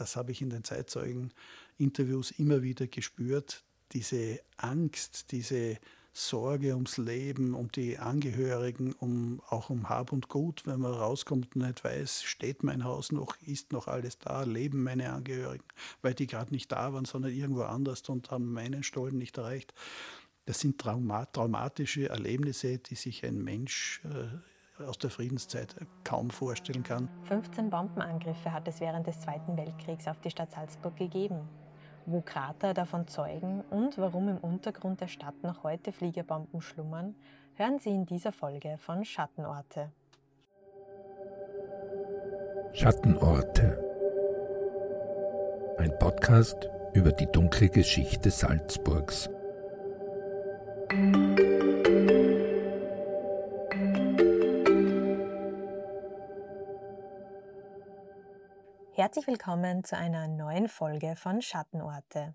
das habe ich in den Zeitzeugen-Interviews immer wieder gespürt, diese Angst, diese Sorge ums Leben, um die Angehörigen, um, auch um Hab und Gut, wenn man rauskommt und nicht weiß, steht mein Haus noch, ist noch alles da, leben meine Angehörigen, weil die gerade nicht da waren, sondern irgendwo anders und haben meinen Stollen nicht erreicht. Das sind Trauma traumatische Erlebnisse, die sich ein Mensch äh, aus der Friedenszeit kaum vorstellen kann. 15 Bombenangriffe hat es während des Zweiten Weltkriegs auf die Stadt Salzburg gegeben wo Krater davon zeugen und warum im Untergrund der Stadt noch heute Fliegerbomben schlummern, hören Sie in dieser Folge von Schattenorte. Schattenorte. Ein Podcast über die dunkle Geschichte Salzburgs. Herzlich willkommen zu einer neuen Folge von Schattenorte.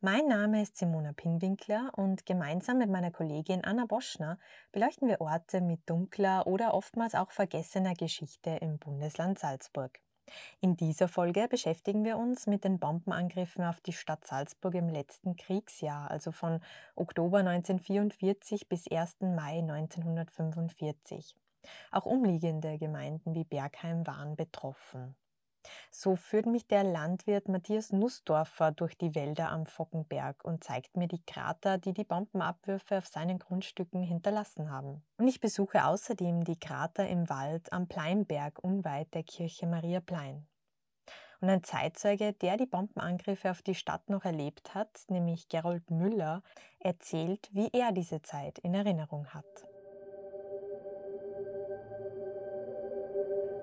Mein Name ist Simona Pinwinkler und gemeinsam mit meiner Kollegin Anna Boschner beleuchten wir Orte mit dunkler oder oftmals auch vergessener Geschichte im Bundesland Salzburg. In dieser Folge beschäftigen wir uns mit den Bombenangriffen auf die Stadt Salzburg im letzten Kriegsjahr, also von Oktober 1944 bis 1. Mai 1945. Auch umliegende Gemeinden wie Bergheim waren betroffen. So führt mich der Landwirt Matthias Nussdorfer durch die Wälder am Fockenberg und zeigt mir die Krater, die die Bombenabwürfe auf seinen Grundstücken hinterlassen haben. Und ich besuche außerdem die Krater im Wald am Pleinberg unweit der Kirche Maria Plein. Und ein Zeitzeuge, der die Bombenangriffe auf die Stadt noch erlebt hat, nämlich Gerold Müller, erzählt, wie er diese Zeit in Erinnerung hat.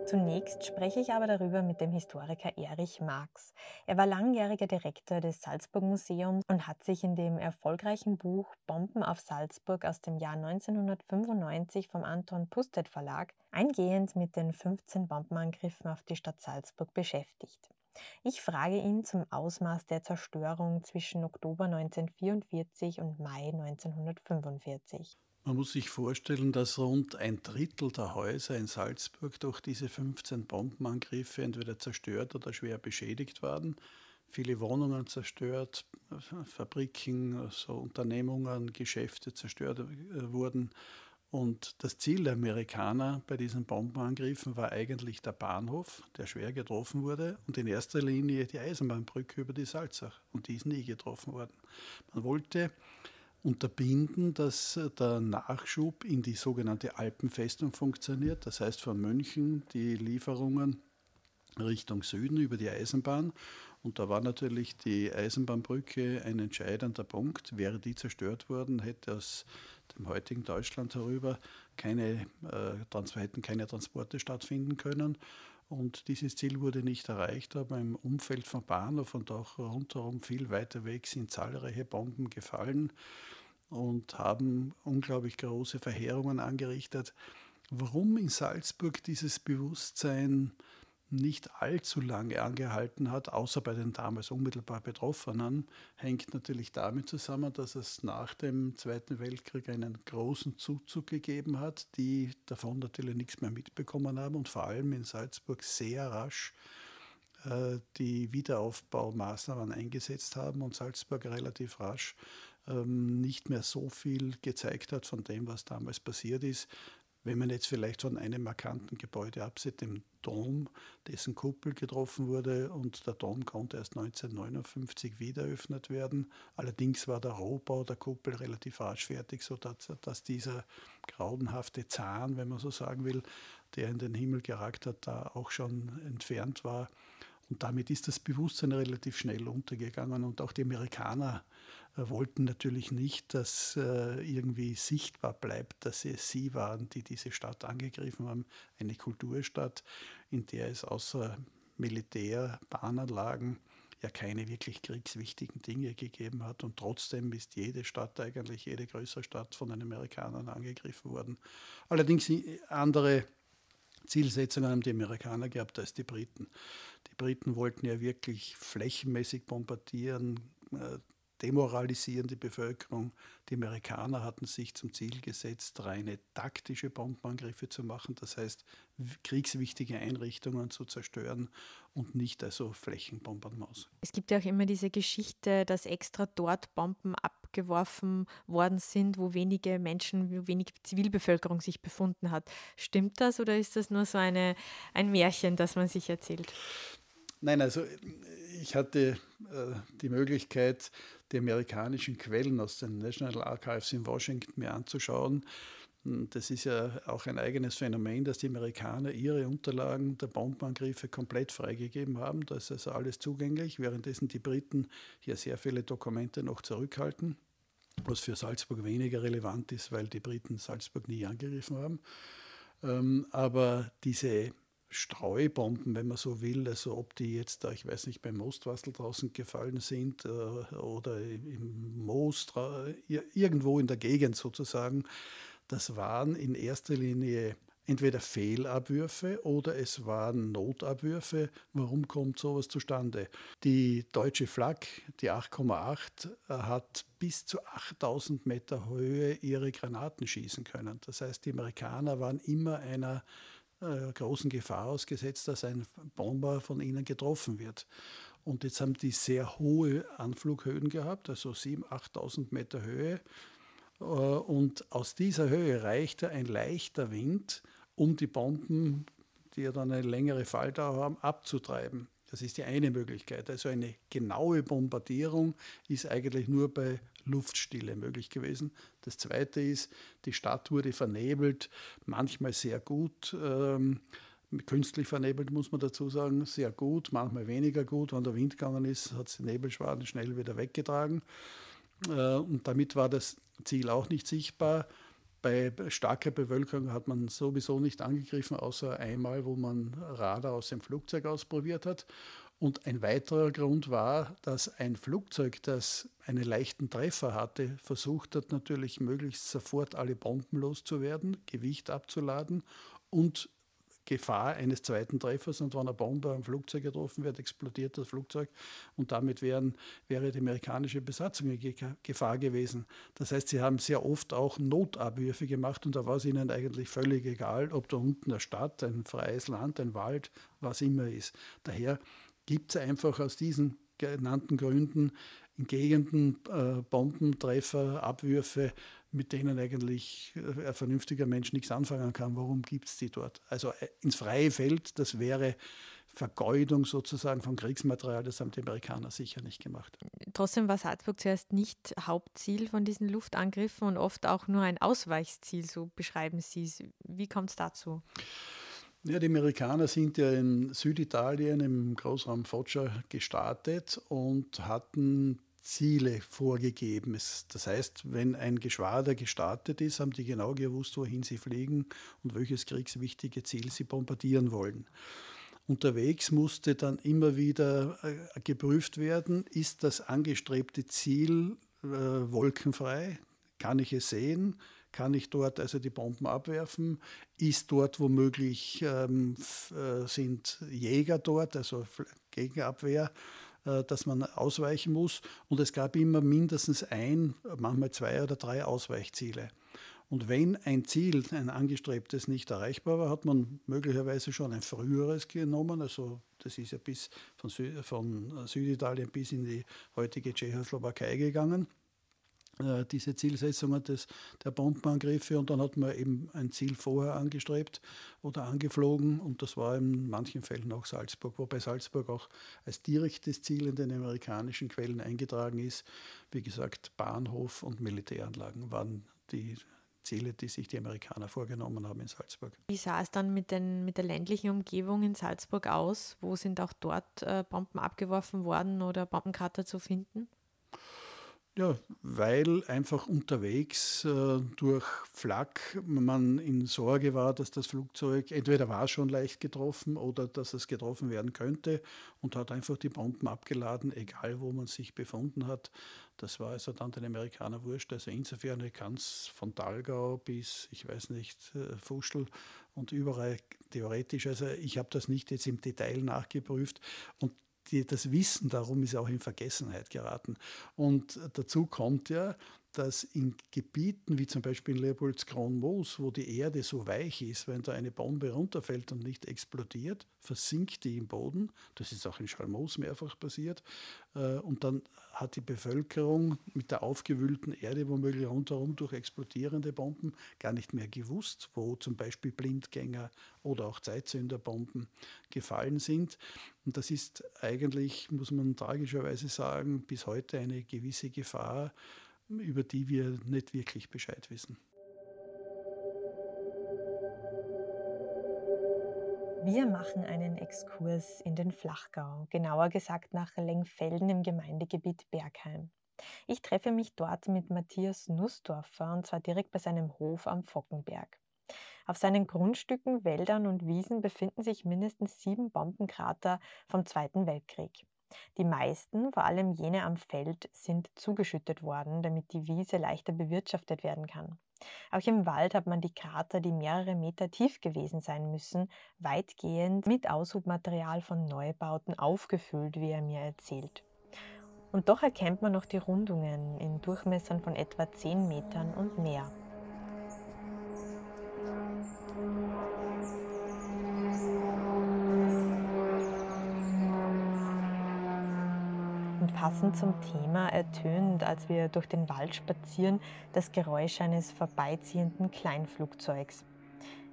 Zunächst spreche ich aber darüber mit dem Historiker Erich Marx. Er war langjähriger Direktor des Salzburg Museums und hat sich in dem erfolgreichen Buch Bomben auf Salzburg aus dem Jahr 1995 vom Anton Pustet Verlag eingehend mit den 15 Bombenangriffen auf die Stadt Salzburg beschäftigt. Ich frage ihn zum Ausmaß der Zerstörung zwischen Oktober 1944 und Mai 1945. Man muss sich vorstellen, dass rund ein Drittel der Häuser in Salzburg durch diese 15 Bombenangriffe entweder zerstört oder schwer beschädigt waren. Viele Wohnungen zerstört, Fabriken, also Unternehmungen, Geschäfte zerstört äh, wurden. Und das Ziel der Amerikaner bei diesen Bombenangriffen war eigentlich der Bahnhof, der schwer getroffen wurde, und in erster Linie die Eisenbahnbrücke über die Salzach. Und die ist nie getroffen worden. Man wollte unterbinden, dass der Nachschub in die sogenannte Alpenfestung funktioniert. Das heißt von München die Lieferungen Richtung Süden über die Eisenbahn. Und da war natürlich die Eisenbahnbrücke ein entscheidender Punkt. Wäre die zerstört worden, hätte aus dem heutigen Deutschland herüber keine, äh, hätten keine Transporte stattfinden können. Und dieses Ziel wurde nicht erreicht, aber im Umfeld von Bahnhof und auch rundherum viel weiter weg sind zahlreiche Bomben gefallen und haben unglaublich große Verheerungen angerichtet. Warum in Salzburg dieses Bewusstsein nicht allzu lange angehalten hat, außer bei den damals unmittelbar Betroffenen, hängt natürlich damit zusammen, dass es nach dem Zweiten Weltkrieg einen großen Zuzug gegeben hat, die davon natürlich nichts mehr mitbekommen haben und vor allem in Salzburg sehr rasch äh, die Wiederaufbaumaßnahmen eingesetzt haben und Salzburg relativ rasch ähm, nicht mehr so viel gezeigt hat von dem, was damals passiert ist. Wenn man jetzt vielleicht von einem markanten Gebäude absieht, dem Dom, dessen Kuppel getroffen wurde und der Dom konnte erst 1959 wieder eröffnet werden. Allerdings war der Rohbau der Kuppel relativ rasch fertig, sodass dass dieser grauenhafte Zahn, wenn man so sagen will, der in den Himmel geragt hat, da auch schon entfernt war. Und damit ist das Bewusstsein relativ schnell untergegangen und auch die Amerikaner äh, wollten natürlich nicht, dass äh, irgendwie sichtbar bleibt, dass es sie waren, die diese Stadt angegriffen haben. Eine Kulturstadt, in der es außer Militär, Bahnanlagen ja keine wirklich kriegswichtigen Dinge gegeben hat. Und trotzdem ist jede Stadt, eigentlich jede größere Stadt von den Amerikanern angegriffen worden. Allerdings andere Zielsetzungen haben die Amerikaner gehabt als die Briten. Die Briten wollten ja wirklich flächenmäßig bombardieren, äh, demoralisieren die Bevölkerung. Die Amerikaner hatten sich zum Ziel gesetzt, reine taktische Bombenangriffe zu machen, das heißt kriegswichtige Einrichtungen zu zerstören und nicht also Flächenbombardements. Es gibt ja auch immer diese Geschichte, dass extra dort Bomben abgeworfen worden sind, wo wenige Menschen, wo wenig Zivilbevölkerung sich befunden hat. Stimmt das oder ist das nur so eine, ein Märchen, das man sich erzählt? Nein, also ich hatte äh, die Möglichkeit, die amerikanischen Quellen aus den National Archives in Washington mir anzuschauen. Das ist ja auch ein eigenes Phänomen, dass die Amerikaner ihre Unterlagen der Bombenangriffe komplett freigegeben haben. Da ist also alles zugänglich, währenddessen die Briten hier sehr viele Dokumente noch zurückhalten, was für Salzburg weniger relevant ist, weil die Briten Salzburg nie angegriffen haben. Ähm, aber diese Streubomben, wenn man so will, also ob die jetzt da, ich weiß nicht, beim Mostwastel draußen gefallen sind äh, oder im Moos, irgendwo in der Gegend sozusagen, das waren in erster Linie entweder Fehlabwürfe oder es waren Notabwürfe. Warum kommt sowas zustande? Die deutsche Flak, die 8,8, äh, hat bis zu 8000 Meter Höhe ihre Granaten schießen können. Das heißt, die Amerikaner waren immer einer äh, großen Gefahr ausgesetzt, dass ein Bomber von ihnen getroffen wird. Und jetzt haben die sehr hohe Anflughöhen gehabt, also 7.000, 8.000 Meter Höhe. Äh, und aus dieser Höhe reichte ein leichter Wind, um die Bomben, die ja dann eine längere Falldauer haben, abzutreiben. Das ist die eine Möglichkeit. Also eine genaue Bombardierung ist eigentlich nur bei Luftstille möglich gewesen. Das Zweite ist, die Stadt wurde vernebelt, manchmal sehr gut. Ähm, künstlich vernebelt, muss man dazu sagen, sehr gut, manchmal weniger gut. Wenn der Wind gegangen ist, hat es die Nebelschwaden schnell wieder weggetragen. Äh, und damit war das Ziel auch nicht sichtbar. Bei starker Bewölkung hat man sowieso nicht angegriffen, außer einmal, wo man Radar aus dem Flugzeug ausprobiert hat. Und ein weiterer Grund war, dass ein Flugzeug, das einen leichten Treffer hatte, versucht hat natürlich möglichst sofort alle Bomben loszuwerden, Gewicht abzuladen und Gefahr eines zweiten Treffers und wenn eine Bombe am Flugzeug getroffen wird, explodiert das Flugzeug und damit wären, wäre die amerikanische Besatzung in Gefahr gewesen. Das heißt, sie haben sehr oft auch Notabwürfe gemacht und da war es ihnen eigentlich völlig egal, ob da unten eine Stadt, ein freies Land, ein Wald, was immer ist. Daher gibt es einfach aus diesen genannten Gründen in Gegenden äh, Bombentreffer, Abwürfe, mit denen eigentlich äh, ein vernünftiger Mensch nichts anfangen kann. Warum gibt es die dort? Also äh, ins freie Feld, das wäre Vergeudung sozusagen von Kriegsmaterial, das haben die Amerikaner sicher nicht gemacht. Trotzdem war Salzburg zuerst nicht Hauptziel von diesen Luftangriffen und oft auch nur ein Ausweichziel, so beschreiben Sie es. Wie kommt es dazu? Ja, die Amerikaner sind ja in Süditalien im Großraum Foggia gestartet und hatten Ziele vorgegeben. Das heißt, wenn ein Geschwader gestartet ist, haben die genau gewusst, wohin sie fliegen und welches kriegswichtige Ziel sie bombardieren wollen. Unterwegs musste dann immer wieder äh, geprüft werden, ist das angestrebte Ziel äh, wolkenfrei? Kann ich es sehen? Kann ich dort also die Bomben abwerfen? Ist dort womöglich, ähm, äh, sind Jäger dort, also Gegenabwehr? Äh, dass man ausweichen muss. Und es gab immer mindestens ein, manchmal zwei oder drei Ausweichziele. Und wenn ein Ziel, ein angestrebtes, nicht erreichbar war, hat man möglicherweise schon ein früheres genommen. Also das ist ja bis von, Sü von Süditalien bis in die heutige Tschechoslowakei gegangen. Äh, diese Zielsetzungen des, der Bombenangriffe und dann hat man eben ein Ziel vorher angestrebt oder angeflogen und das war in manchen Fällen auch Salzburg, wobei Salzburg auch als direktes Ziel in den amerikanischen Quellen eingetragen ist. Wie gesagt, Bahnhof und Militäranlagen waren die Ziele, die sich die Amerikaner vorgenommen haben in Salzburg. Wie sah es dann mit, den, mit der ländlichen Umgebung in Salzburg aus? Wo sind auch dort äh, Bomben abgeworfen worden oder Bombenkrater zu finden? Ja, weil einfach unterwegs äh, durch Flak man in Sorge war, dass das Flugzeug entweder war schon leicht getroffen oder dass es getroffen werden könnte und hat einfach die Bomben abgeladen, egal wo man sich befunden hat. Das war also dann den Amerikanern wurscht. Also insofern kann es von Talgau bis, ich weiß nicht, äh, Fuschel und überall theoretisch. Also ich habe das nicht jetzt im Detail nachgeprüft und die, das Wissen darum ist auch in Vergessenheit geraten. Und dazu kommt ja, dass in Gebieten wie zum Beispiel in Leopoldskron-Moos, wo die Erde so weich ist, wenn da eine Bombe runterfällt und nicht explodiert, versinkt die im Boden. Das ist auch in Schalmoos mehrfach passiert. Äh, und dann hat die Bevölkerung mit der aufgewühlten Erde womöglich rundherum durch explodierende Bomben gar nicht mehr gewusst, wo zum Beispiel Blindgänger oder auch Zeitzünderbomben gefallen sind. Und das ist eigentlich, muss man tragischerweise sagen, bis heute eine gewisse Gefahr, über die wir nicht wirklich Bescheid wissen. Wir machen einen Exkurs in den Flachgau, genauer gesagt nach Lengfelden im Gemeindegebiet Bergheim. Ich treffe mich dort mit Matthias Nussdorfer und zwar direkt bei seinem Hof am Fockenberg. Auf seinen Grundstücken, Wäldern und Wiesen befinden sich mindestens sieben Bombenkrater vom Zweiten Weltkrieg. Die meisten, vor allem jene am Feld, sind zugeschüttet worden, damit die Wiese leichter bewirtschaftet werden kann. Auch im Wald hat man die Krater, die mehrere Meter tief gewesen sein müssen, weitgehend mit Aushubmaterial von Neubauten aufgefüllt, wie er mir erzählt. Und doch erkennt man noch die Rundungen in Durchmessern von etwa 10 Metern und mehr. Passend zum Thema ertönt, als wir durch den Wald spazieren, das Geräusch eines vorbeiziehenden Kleinflugzeugs.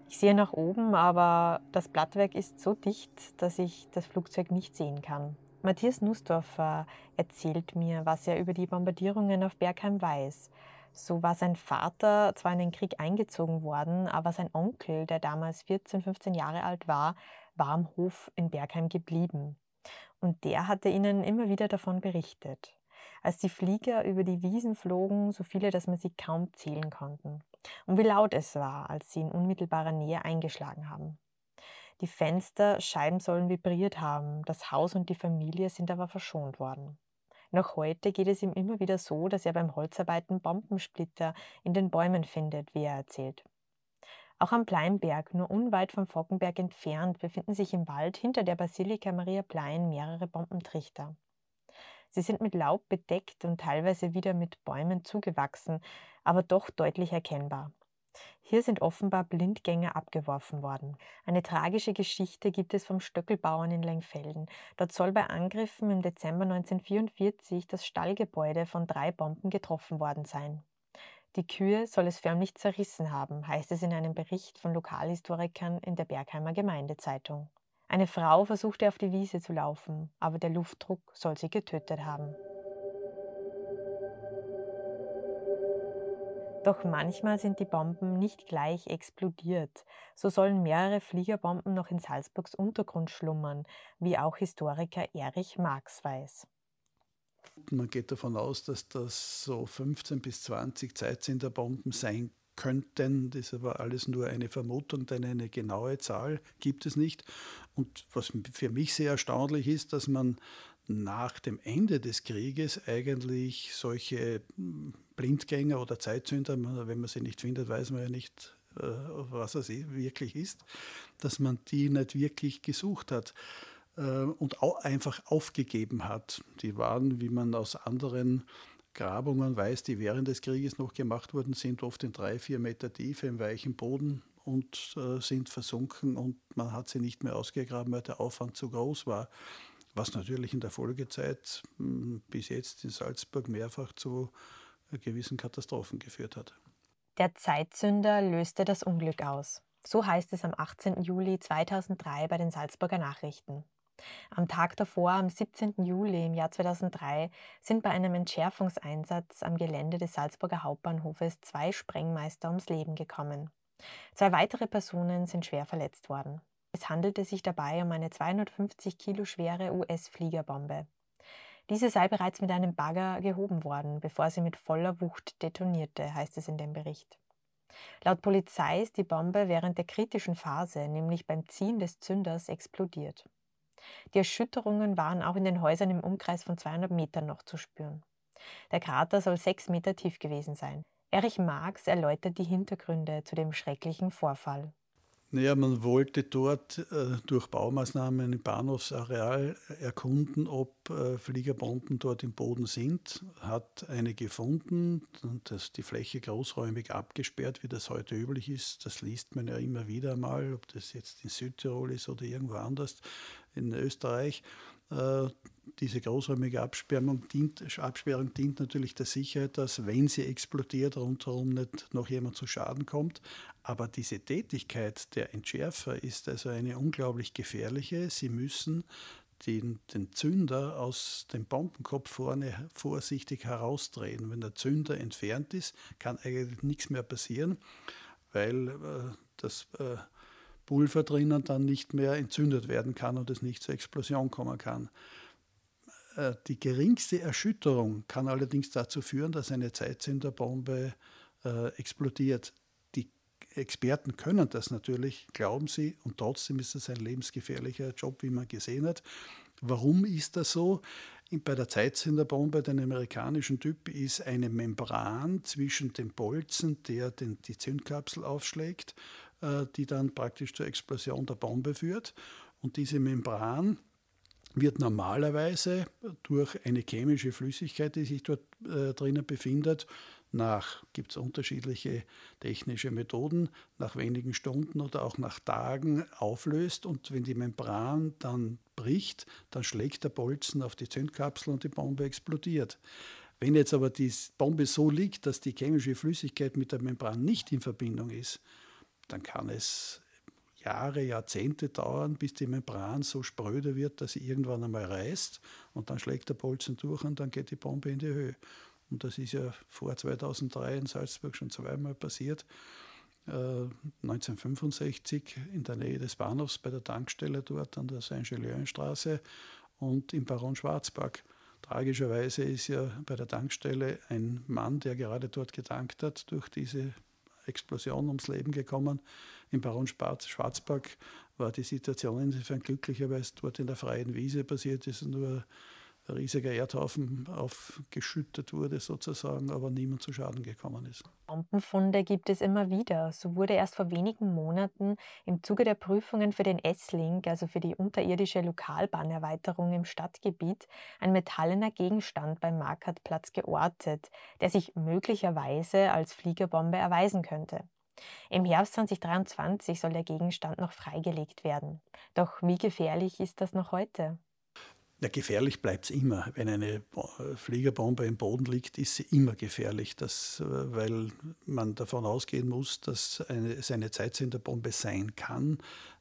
Ich sehe nach oben, aber das Blattwerk ist so dicht, dass ich das Flugzeug nicht sehen kann. Matthias Nussdorfer erzählt mir, was er über die Bombardierungen auf Bergheim weiß. So war sein Vater zwar in den Krieg eingezogen worden, aber sein Onkel, der damals 14, 15 Jahre alt war, war am Hof in Bergheim geblieben. Und der hatte ihnen immer wieder davon berichtet. Als die Flieger über die Wiesen flogen, so viele, dass man sie kaum zählen konnten. Und wie laut es war, als sie in unmittelbarer Nähe eingeschlagen haben. Die Fensterscheiben sollen vibriert haben, das Haus und die Familie sind aber verschont worden. Noch heute geht es ihm immer wieder so, dass er beim Holzarbeiten Bombensplitter in den Bäumen findet, wie er erzählt. Auch am Pleinberg, nur unweit vom Fockenberg entfernt, befinden sich im Wald hinter der Basilika Maria Plein mehrere Bombentrichter. Sie sind mit Laub bedeckt und teilweise wieder mit Bäumen zugewachsen, aber doch deutlich erkennbar. Hier sind offenbar Blindgänger abgeworfen worden. Eine tragische Geschichte gibt es vom Stöckelbauern in Lengfelden. Dort soll bei Angriffen im Dezember 1944 das Stallgebäude von drei Bomben getroffen worden sein. Die Kühe soll es förmlich zerrissen haben, heißt es in einem Bericht von Lokalhistorikern in der Bergheimer Gemeindezeitung. Eine Frau versuchte auf die Wiese zu laufen, aber der Luftdruck soll sie getötet haben. Doch manchmal sind die Bomben nicht gleich explodiert. So sollen mehrere Fliegerbomben noch in Salzburgs Untergrund schlummern, wie auch Historiker Erich Marx weiß. Man geht davon aus, dass das so 15 bis 20 Zeitsenderbomben sein könnten. Das ist aber alles nur eine Vermutung, denn eine genaue Zahl gibt es nicht. Und was für mich sehr erstaunlich ist, dass man nach dem Ende des Krieges eigentlich solche hm, Blindgänger oder Zeitzünder, wenn man sie nicht findet, weiß man ja nicht, äh, was es wirklich ist, dass man die nicht wirklich gesucht hat. Äh, und auch einfach aufgegeben hat. Die waren, wie man aus anderen Grabungen weiß, die während des Krieges noch gemacht wurden, sind oft in drei, vier Meter Tiefe im weichen Boden und äh, sind versunken und man hat sie nicht mehr ausgegraben, weil der Aufwand zu groß war. Was natürlich in der Folgezeit hm, bis jetzt in Salzburg mehrfach zu äh, gewissen Katastrophen geführt hat. Der Zeitzünder löste das Unglück aus. So heißt es am 18. Juli 2003 bei den Salzburger Nachrichten. Am Tag davor, am 17. Juli im Jahr 2003, sind bei einem Entschärfungseinsatz am Gelände des Salzburger Hauptbahnhofes zwei Sprengmeister ums Leben gekommen. Zwei weitere Personen sind schwer verletzt worden. Es handelte sich dabei um eine 250 Kilo schwere US-Fliegerbombe. Diese sei bereits mit einem Bagger gehoben worden, bevor sie mit voller Wucht detonierte, heißt es in dem Bericht. Laut Polizei ist die Bombe während der kritischen Phase, nämlich beim Ziehen des Zünders, explodiert. Die Erschütterungen waren auch in den Häusern im Umkreis von 200 Metern noch zu spüren. Der Krater soll sechs Meter tief gewesen sein. Erich Marx erläutert die Hintergründe zu dem schrecklichen Vorfall. Naja, man wollte dort äh, durch Baumaßnahmen im Bahnhofsareal erkunden, ob äh, Fliegerbomben dort im Boden sind. Hat eine gefunden, und das, die Fläche großräumig abgesperrt, wie das heute üblich ist. Das liest man ja immer wieder mal, ob das jetzt in Südtirol ist oder irgendwo anders in Österreich. Äh, diese großräumige Absperrung dient, Absperrung dient natürlich der Sicherheit, dass, wenn sie explodiert, rundherum nicht noch jemand zu Schaden kommt. Aber diese Tätigkeit der Entschärfer ist also eine unglaublich gefährliche. Sie müssen den, den, Zünder aus dem Bombenkopf vorne vorsichtig herausdrehen. Wenn der Zünder entfernt ist, kann eigentlich nichts mehr passieren, weil äh, das äh, Pulver drinnen dann nicht mehr entzündet werden kann und es nicht zur Explosion kommen kann. Äh, die geringste Erschütterung kann allerdings dazu führen, dass eine Zeitzünderbombe äh, explodiert. Die Experten können das natürlich, glauben sie, und trotzdem ist es ein lebensgefährlicher Job, wie man gesehen hat. Warum ist das so? Bei der Zeitzünderbombe, den amerikanischen Typ, ist eine Membran zwischen dem Bolzen, der den, die Zündkapsel aufschlägt, die dann praktisch zur Explosion der Bombe führt. Und diese Membran wird normalerweise durch eine chemische Flüssigkeit, die sich dort äh, drinnen befindet, nach, gibt es unterschiedliche technische Methoden, nach wenigen Stunden oder auch nach Tagen auflöst und wenn die Membran dann bricht, dann schlägt der Bolzen auf die Zündkapsel und die Bombe explodiert. Wenn jetzt aber die Bombe so liegt, dass die chemische Flüssigkeit mit der Membran nicht in Verbindung ist, dann kann es Jahre, Jahrzehnte dauern, bis die Membran so spröde wird, dass sie irgendwann einmal reißt und dann schlägt der Bolzen durch und dann geht die Bombe in die Höhe. Und das ist ja vor 2003 in Salzburg schon zweimal passiert. Äh, 1965 in der Nähe des Bahnhofs bei der Tankstelle dort an der Saint-Julien-Straße und im Baron Schwarzberg. Tragischerweise ist ja bei der Tankstelle ein Mann, der gerade dort getankt hat, durch diese Explosion ums Leben gekommen. Im Baron Schwarzberg war die Situation insofern glücklicher, weil es dort in der freien Wiese passiert ist nur riesiger Erdhaufen aufgeschüttet wurde sozusagen, aber niemand zu Schaden gekommen ist. Bombenfunde gibt es immer wieder. So wurde erst vor wenigen Monaten im Zuge der Prüfungen für den S-Link, also für die unterirdische Lokalbahnerweiterung im Stadtgebiet, ein metallener Gegenstand beim Markertplatz geortet, der sich möglicherweise als Fliegerbombe erweisen könnte. Im Herbst 2023 soll der Gegenstand noch freigelegt werden. Doch wie gefährlich ist das noch heute? Ja, gefährlich bleibt es immer. Wenn eine Fliegerbombe im Boden liegt, ist sie immer gefährlich, das, äh, weil man davon ausgehen muss, dass eine, es eine Zeitsenderbombe sein kann.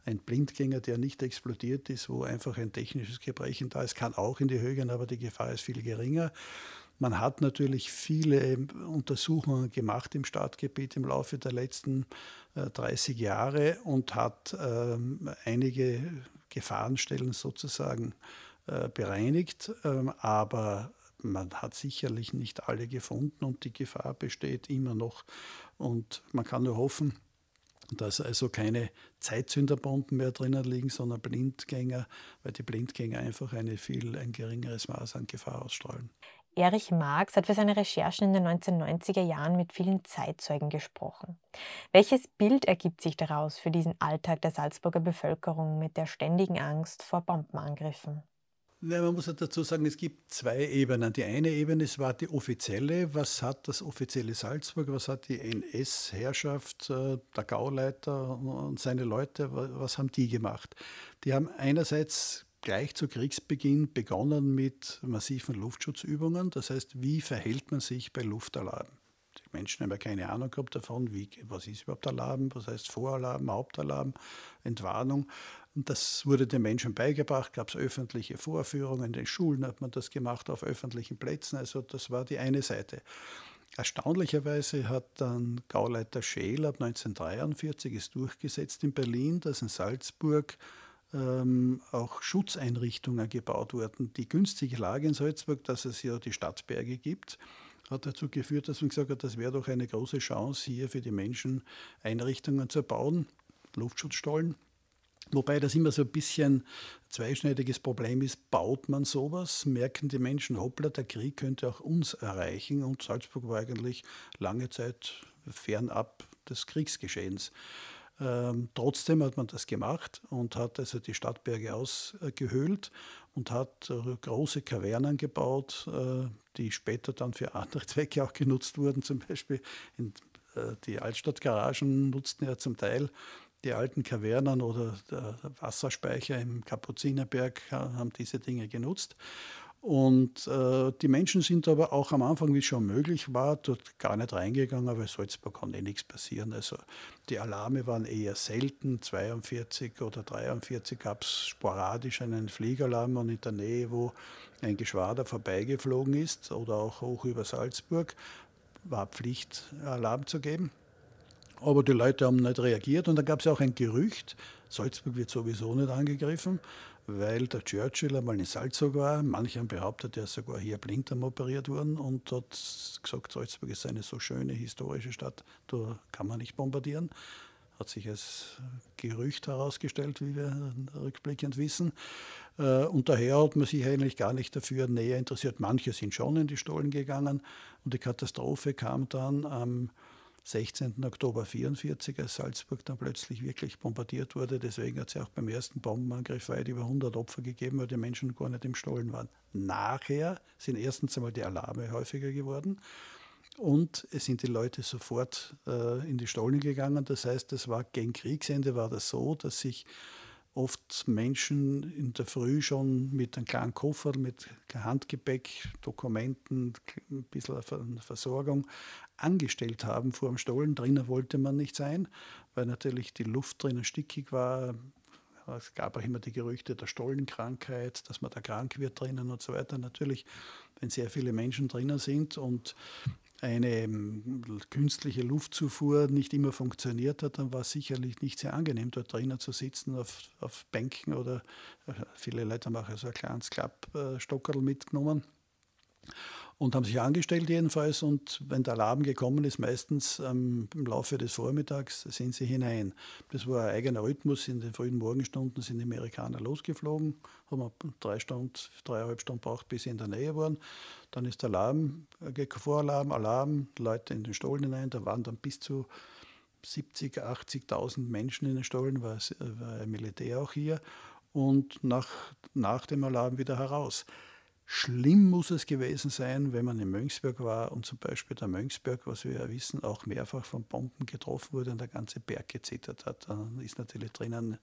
Ein Blindgänger, der nicht explodiert ist, wo einfach ein technisches Gebrechen da ist, kann auch in die Höhe gehen, aber die Gefahr ist viel geringer. Man hat natürlich viele Untersuchungen gemacht im Stadtgebiet im Laufe der letzten 30 äh, Jahre und hat ähm, einige Gefahrenstellen sozusagen äh, bereinigt, ähm, aber man hat sicherlich nicht alle gefunden und die Gefahr besteht immer noch. Und man kann nur hoffen, dass also keine Zeitzünderbomben mehr drinnen liegen, sondern Blindgänger, weil die Blindgänger einfach eine viel ein geringeres Maß an Gefahr ausstrahlen. Erich Marx hat für seine Recherchen in den 1990er Jahren mit vielen Zeitzeugen gesprochen. Welches Bild ergibt sich daraus für diesen Alltag der Salzburger Bevölkerung mit der ständigen Angst vor Bombenangriffen? Ja, man muss dazu sagen, es gibt zwei Ebenen. Die eine Ebene es war die offizielle. Was hat das offizielle Salzburg, was hat die NS-Herrschaft, äh, der Gauleiter und seine Leute, was haben die gemacht? Die haben einerseits gleich zu Kriegsbeginn begonnen mit massiven Luftschutzübungen. Das heißt, wie verhält man sich bei Luftalarm? Die Menschen haben ja keine Ahnung gehabt davon, wie, was ist überhaupt Alarm, was heißt Voralarm, Hauptalarm, Entwarnung. Und das wurde den Menschen beigebracht, gab es öffentliche Vorführungen, in den Schulen hat man das gemacht, auf öffentlichen Plätzen. Also das war die eine Seite. Erstaunlicherweise hat dann Gauleiter Scheel ab 1943 es durchgesetzt in Berlin, dass in Salzburg ähm, auch Schutzeinrichtungen gebaut wurden. Die günstige Lage in Salzburg, dass es ja die Stadtberge gibt, hat dazu geführt, dass man gesagt hat, das wäre doch eine große Chance, hier für die Menschen Einrichtungen zu bauen, Luftschutzstollen. Wobei das immer so ein bisschen zweischneidiges Problem ist, baut man sowas, merken die Menschen, hoppla, der Krieg könnte auch uns erreichen und Salzburg war eigentlich lange Zeit fernab des Kriegsgeschehens. Ähm, trotzdem hat man das gemacht und hat also die Stadtberge ausgehöhlt und hat äh, große Kavernen gebaut, äh, die später dann für andere Zwecke auch genutzt wurden. Zum Beispiel in, äh, die Altstadtgaragen nutzten ja zum Teil die alten Kavernen oder der Wasserspeicher im Kapuzinerberg haben diese Dinge genutzt. Und äh, die Menschen sind aber auch am Anfang, wie es schon möglich war, dort gar nicht reingegangen, weil Salzburg konnte eh nichts passieren. Also die Alarme waren eher selten. 42 oder 43 gab es sporadisch einen Fliegeralarm und in der Nähe, wo ein Geschwader vorbeigeflogen ist oder auch hoch über Salzburg, war Pflicht, Alarm zu geben. Aber die Leute haben nicht reagiert und dann gab es auch ein Gerücht, Salzburg wird sowieso nicht angegriffen weil der Churchill einmal in Salzburg war. Manche haben behauptet, er ist sogar hier Blinddarm operiert worden und hat gesagt, Salzburg ist eine so schöne historische Stadt, da kann man nicht bombardieren. Hat sich als Gerücht herausgestellt, wie wir rückblickend wissen. Äh, und daher hat man sich eigentlich gar nicht dafür näher interessiert. Manche sind schon in die Stollen gegangen und die Katastrophe kam dann am 16. Oktober 1944, als Salzburg dann plötzlich wirklich bombardiert wurde. Deswegen hat es ja auch beim ersten Bombenangriff weit über 100 Opfer gegeben, weil die Menschen gar nicht im Stollen waren. Nachher sind erstens einmal die Alarme häufiger geworden und es sind die Leute sofort äh, in die Stollen gegangen. Das heißt, das war gegen Kriegsende war das so, dass sich oft Menschen in der Früh schon mit einem kleinen Koffer, mit Handgepäck, Dokumenten, ein bisschen Versorgung angestellt haben vor dem Stollen. Drinnen wollte man nicht sein, weil natürlich die Luft drinnen stickig war. Es gab auch immer die Gerüchte der Stollenkrankheit, dass man da krank wird drinnen und so weiter. Natürlich, wenn sehr viele Menschen drinnen sind und eine ähm, künstliche Luftzufuhr nicht immer funktioniert hat, dann war es sicherlich nicht sehr angenehm, dort drinnen zu sitzen auf, auf Bänken oder äh, viele Leute haben auch so ein kleines Klappstockerl mitgenommen und haben sich angestellt jedenfalls. Und wenn der Alarm gekommen ist, meistens ähm, im Laufe des Vormittags, sind sie hinein. Das war ein eigener Rhythmus. In den frühen Morgenstunden sind die Amerikaner losgeflogen, haben drei Stunden, dreieinhalb Stunden braucht, bis sie in der Nähe waren. Dann ist der Alarm, äh, Voralarm, Alarm, Leute in den Stollen hinein. Da waren dann bis zu 70, 80.000 Menschen in den Stollen, war, war ein Militär auch hier. Und nach, nach dem Alarm wieder heraus. Schlimm muss es gewesen sein, wenn man in Mönchsberg war und zum Beispiel der Mönchsberg, was wir ja wissen, auch mehrfach von Bomben getroffen wurde und der ganze Berg gezittert hat. Dann ist natürlich drinnen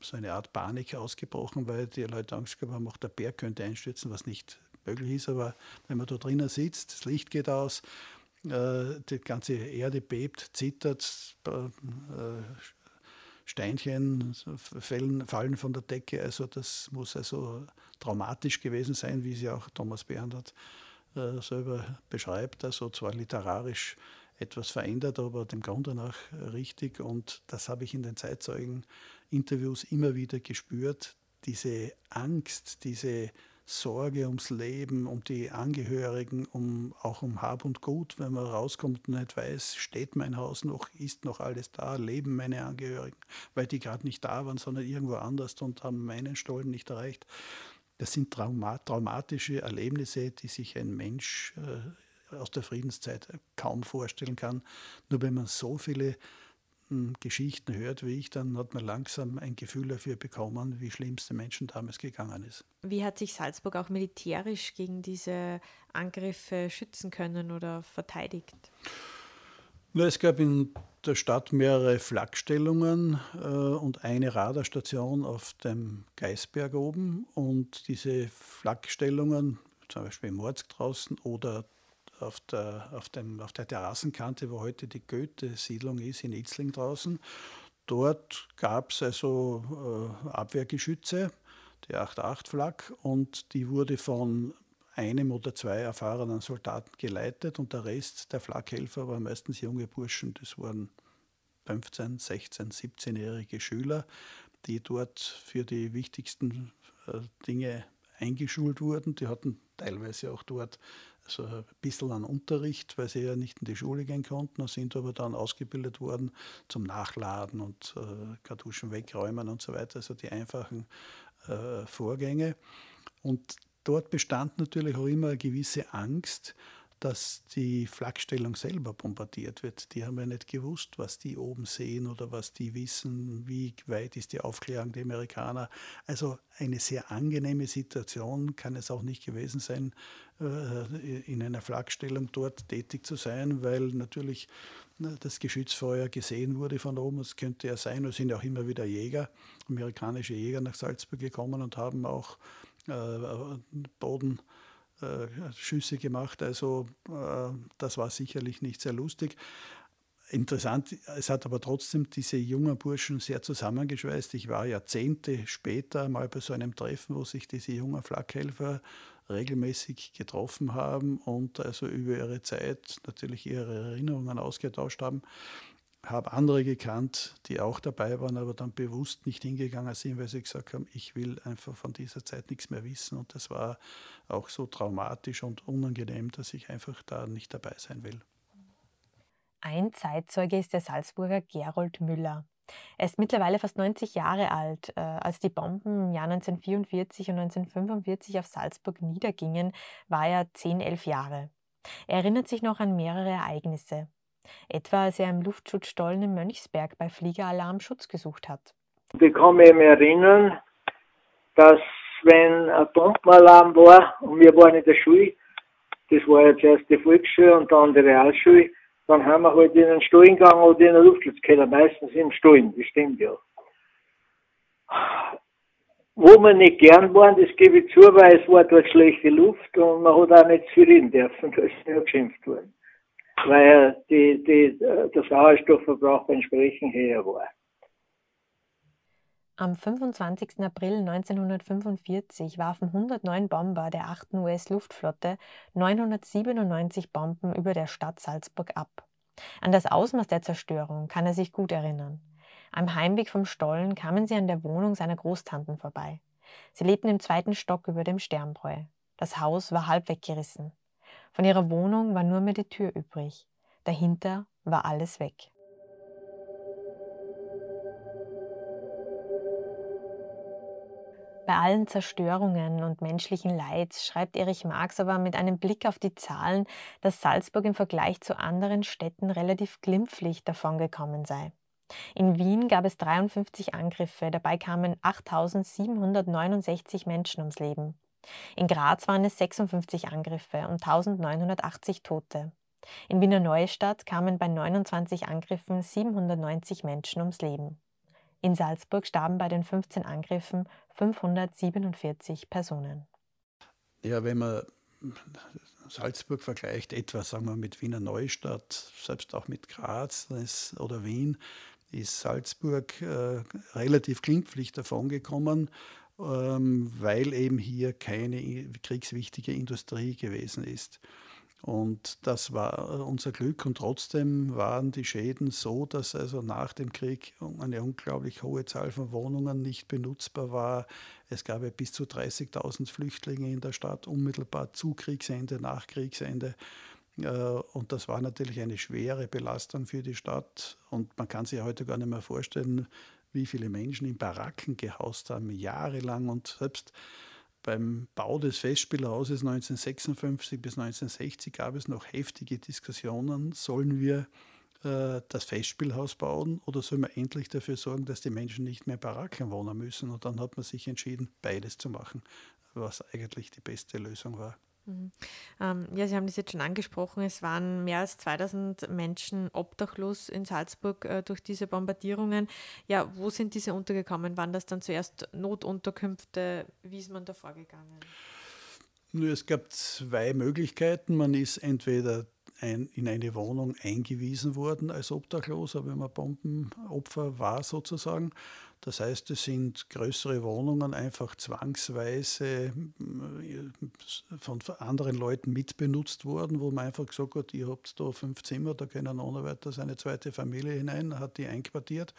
so eine Art Panik ausgebrochen, weil die Leute Angst gehabt haben, auch der Berg könnte einstürzen, was nicht möglich ist. Aber wenn man da drinnen sitzt, das Licht geht aus, äh, die ganze Erde bebt, zittert, äh, Steinchen fallen, fallen von der Decke. Also das muss also traumatisch gewesen sein, wie sie auch Thomas Bernhard äh, selber beschreibt. Also zwar literarisch etwas verändert, aber dem Grunde nach richtig. Und das habe ich in den Zeitzeugen-Interviews immer wieder gespürt. Diese Angst, diese Sorge ums Leben, um die Angehörigen, um, auch um Hab und Gut, wenn man rauskommt und nicht weiß, steht mein Haus noch, ist noch alles da, leben meine Angehörigen, weil die gerade nicht da waren, sondern irgendwo anders und haben meinen Stollen nicht erreicht. Das sind Trauma traumatische Erlebnisse, die sich ein Mensch äh, aus der Friedenszeit kaum vorstellen kann. Nur wenn man so viele Geschichten hört wie ich, dann hat man langsam ein Gefühl dafür bekommen, wie schlimm es den Menschen damals gegangen ist. Wie hat sich Salzburg auch militärisch gegen diese Angriffe schützen können oder verteidigt? Es gab in der Stadt mehrere Flakstellungen äh, und eine Radarstation auf dem Geisberg oben. Und diese Flakstellungen, zum Beispiel im Morsk draußen oder auf der, auf, dem, auf der Terrassenkante, wo heute die Goethe-Siedlung ist, in Itzling draußen. Dort gab es also äh, Abwehrgeschütze, die 8.8 Flak, und die wurde von einem oder zwei erfahrenen Soldaten geleitet und der Rest der Flakhelfer waren meistens junge Burschen, das waren 15, 16, 17-jährige Schüler, die dort für die wichtigsten äh, Dinge eingeschult wurden. Die hatten teilweise auch dort so ein bisschen an Unterricht, weil sie ja nicht in die Schule gehen konnten, sind aber dann ausgebildet worden zum Nachladen und äh, Kartuschen wegräumen und so weiter, also die einfachen äh, Vorgänge. Und dort bestand natürlich auch immer eine gewisse Angst, dass die Flakstellung selber bombardiert wird. Die haben ja nicht gewusst, was die oben sehen oder was die wissen, wie weit ist die Aufklärung der Amerikaner. Also eine sehr angenehme Situation kann es auch nicht gewesen sein, äh, in einer Flakstellung dort tätig zu sein, weil natürlich ne, das Geschützfeuer gesehen wurde von oben. Das könnte ja sein. Es sind auch immer wieder Jäger, amerikanische Jäger nach Salzburg gekommen und haben auch äh, Boden äh, Schüsse gemacht. Also äh, das war sicherlich nicht sehr lustig. Interessant, es hat aber trotzdem diese jungen Burschen sehr zusammengeschweißt. Ich war Jahrzehnte später mal bei so einem Treffen, wo sich diese jungen Flakhelfer regelmäßig getroffen haben und also über ihre Zeit natürlich ihre Erinnerungen ausgetauscht haben habe andere gekannt, die auch dabei waren, aber dann bewusst nicht hingegangen sind, weil sie gesagt haben, ich will einfach von dieser Zeit nichts mehr wissen. Und das war auch so traumatisch und unangenehm, dass ich einfach da nicht dabei sein will. Ein Zeitzeuge ist der Salzburger Gerold Müller. Er ist mittlerweile fast 90 Jahre alt. Äh, als die Bomben im Jahr 1944 und 1945 auf Salzburg niedergingen, war er 10, 11 Jahre. Er erinnert sich noch an mehrere Ereignisse etwa als er im Luftschutzstollen im Mönchsberg bei Fliegeralarm Schutz gesucht hat. Ich kann mich erinnern, dass wenn ein Bombenalarm war und wir waren in der Schule, das war ja zuerst die Volksschule und dann die Realschule, dann haben wir halt in den Stollen gegangen oder in den Luftschutzkeller, meistens im Stollen, das stimmt ja. Wo wir nicht gern waren, das gebe ich zu, weil es war dort schlechte Luft und man hat auch nicht zu reden dürfen, da ist ja geschimpft worden weil die, die, der Sauerstoffverbrauch entsprechend höher war. Am 25. April 1945 warfen 109 Bomber der 8. US-Luftflotte 997 Bomben über der Stadt Salzburg ab. An das Ausmaß der Zerstörung kann er sich gut erinnern. Am Heimweg vom Stollen kamen sie an der Wohnung seiner Großtanten vorbei. Sie lebten im zweiten Stock über dem Sternbräu. Das Haus war halb weggerissen. Von ihrer Wohnung war nur mehr die Tür übrig. Dahinter war alles weg. Bei allen Zerstörungen und menschlichen Leids schreibt Erich Marx aber mit einem Blick auf die Zahlen, dass Salzburg im Vergleich zu anderen Städten relativ glimpflich davongekommen sei. In Wien gab es 53 Angriffe, dabei kamen 8769 Menschen ums Leben. In Graz waren es 56 Angriffe und 1980 Tote. In Wiener Neustadt kamen bei 29 Angriffen 790 Menschen ums Leben. In Salzburg starben bei den 15 Angriffen 547 Personen. Ja, wenn man Salzburg vergleicht, etwa sagen wir mit Wiener Neustadt, selbst auch mit Graz oder Wien, ist Salzburg äh, relativ glimpflich davongekommen. Ähm, weil eben hier keine kriegswichtige Industrie gewesen ist. Und das war unser Glück. Und trotzdem waren die Schäden so, dass also nach dem Krieg eine unglaublich hohe Zahl von Wohnungen nicht benutzbar war. Es gab ja bis zu 30.000 Flüchtlinge in der Stadt, unmittelbar zu Kriegsende, nach Kriegsende. Äh, und das war natürlich eine schwere Belastung für die Stadt. Und man kann sich heute gar nicht mehr vorstellen, wie viele Menschen in Baracken gehaust haben, jahrelang und selbst beim Bau des Festspielhauses 1956 bis 1960 gab es noch heftige Diskussionen, sollen wir äh, das Festspielhaus bauen oder sollen wir endlich dafür sorgen, dass die Menschen nicht mehr Baracken wohnen müssen? Und dann hat man sich entschieden, beides zu machen, was eigentlich die beste Lösung war. Mhm. Ähm, ja, Sie haben das jetzt schon angesprochen. Es waren mehr als 2000 Menschen obdachlos in Salzburg äh, durch diese Bombardierungen. Ja, wo sind diese untergekommen? Waren das dann zuerst Notunterkünfte? Wie ist man da vorgegangen? Es gab zwei Möglichkeiten. Man ist entweder ein, in eine Wohnung eingewiesen worden als Obdachloser, wenn man Bombenopfer war sozusagen. Das heißt, es sind größere Wohnungen einfach zwangsweise äh, von anderen Leuten mitbenutzt worden, wo man einfach gesagt hat, ihr habt da fünf Zimmer, da können ohne weiteres eine zweite Familie hinein, hat die einquartiert.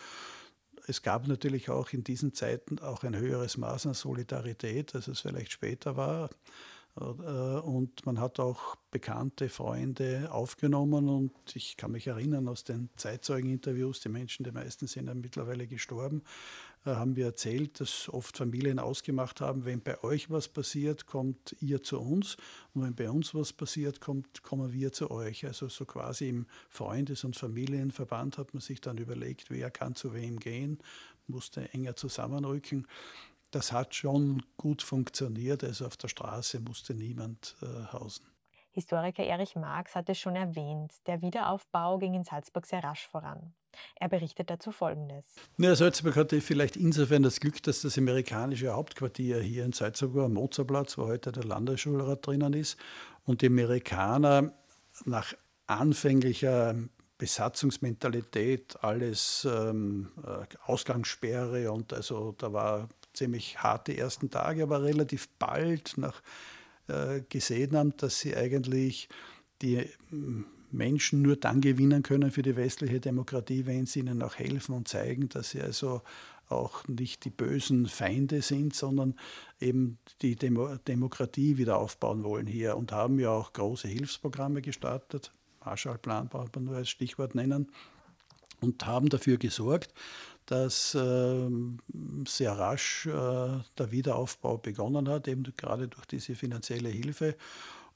Es gab natürlich auch in diesen Zeiten auch ein höheres Maß an Solidarität, als es vielleicht später war. Und man hat auch bekannte Freunde aufgenommen und ich kann mich erinnern aus den Zeitzeugeninterviews, die Menschen, die meisten sind ja mittlerweile gestorben, haben wir erzählt, dass oft Familien ausgemacht haben, wenn bei euch was passiert, kommt ihr zu uns und wenn bei uns was passiert, kommt, kommen wir zu euch. Also so quasi im Freundes- und Familienverband hat man sich dann überlegt, wer kann zu wem gehen, musste enger zusammenrücken. Das hat schon gut funktioniert, also auf der Straße musste niemand äh, hausen. Historiker Erich Marx hat es schon erwähnt, der Wiederaufbau ging in Salzburg sehr rasch voran. Er berichtet dazu Folgendes. Ja, Salzburg hatte vielleicht insofern das Glück, dass das amerikanische Hauptquartier hier in Salzburg am Mozartplatz, wo heute der Landesschulrat drinnen ist, und die Amerikaner nach anfänglicher Besatzungsmentalität, alles ähm, äh, Ausgangssperre und also da war ziemlich hart die ersten Tage, aber relativ bald nach äh, gesehen haben, dass sie eigentlich die Menschen nur dann gewinnen können für die westliche Demokratie, wenn sie ihnen auch helfen und zeigen, dass sie also auch nicht die bösen Feinde sind, sondern eben die Demo Demokratie wieder aufbauen wollen hier und haben ja auch große Hilfsprogramme gestartet. Marshallplan braucht man nur als Stichwort nennen und haben dafür gesorgt, dass äh, sehr rasch äh, der Wiederaufbau begonnen hat, eben gerade durch diese finanzielle Hilfe.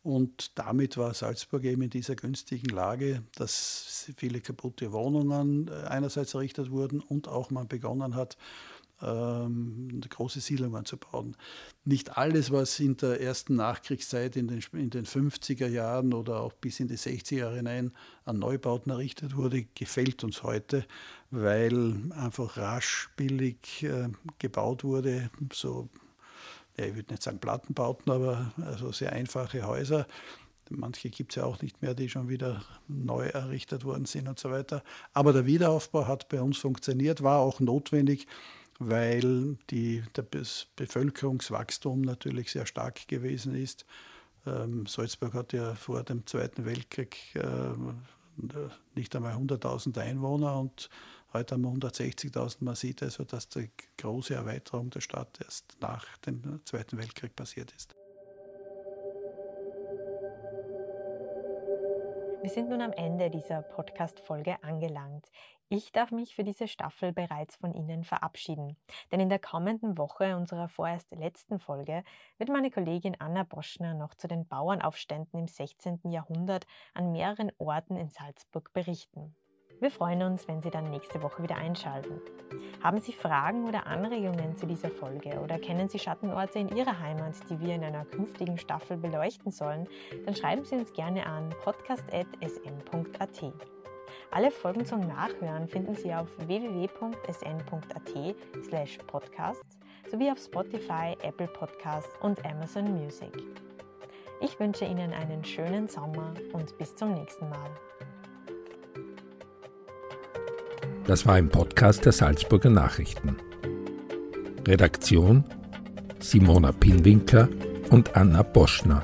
Und damit war Salzburg eben in dieser günstigen Lage, dass viele kaputte Wohnungen äh, einerseits errichtet wurden und auch man begonnen hat, ähm, große Siedlungen zu bauen. Nicht alles, was in der ersten Nachkriegszeit in den, in den 50er Jahren oder auch bis in die 60er Jahre hinein an Neubauten errichtet wurde, gefällt uns heute, weil einfach rasch billig äh, gebaut wurde, so ja, ich würde nicht sagen Plattenbauten, aber also sehr einfache Häuser. Manche gibt es ja auch nicht mehr, die schon wieder neu errichtet worden sind und so weiter. Aber der Wiederaufbau hat bei uns funktioniert, war auch notwendig, weil die, das Bevölkerungswachstum natürlich sehr stark gewesen ist. Ähm, Salzburg hat ja vor dem Zweiten Weltkrieg äh, nicht einmal 100.000 Einwohner und Heute haben wir 160.000. Man sieht also, dass die große Erweiterung der Stadt erst nach dem Zweiten Weltkrieg passiert ist. Wir sind nun am Ende dieser Podcast-Folge angelangt. Ich darf mich für diese Staffel bereits von Ihnen verabschieden, denn in der kommenden Woche unserer vorerst letzten Folge wird meine Kollegin Anna Boschner noch zu den Bauernaufständen im 16. Jahrhundert an mehreren Orten in Salzburg berichten. Wir freuen uns, wenn Sie dann nächste Woche wieder einschalten. Haben Sie Fragen oder Anregungen zu dieser Folge oder kennen Sie Schattenorte in Ihrer Heimat, die wir in einer künftigen Staffel beleuchten sollen, dann schreiben Sie uns gerne an podcast.sn.at. Alle Folgen zum Nachhören finden Sie auf www.sn.at/podcast sowie auf Spotify, Apple Podcasts und Amazon Music. Ich wünsche Ihnen einen schönen Sommer und bis zum nächsten Mal. Das war ein Podcast der Salzburger Nachrichten. Redaktion Simona Pinwinkler und Anna Boschner.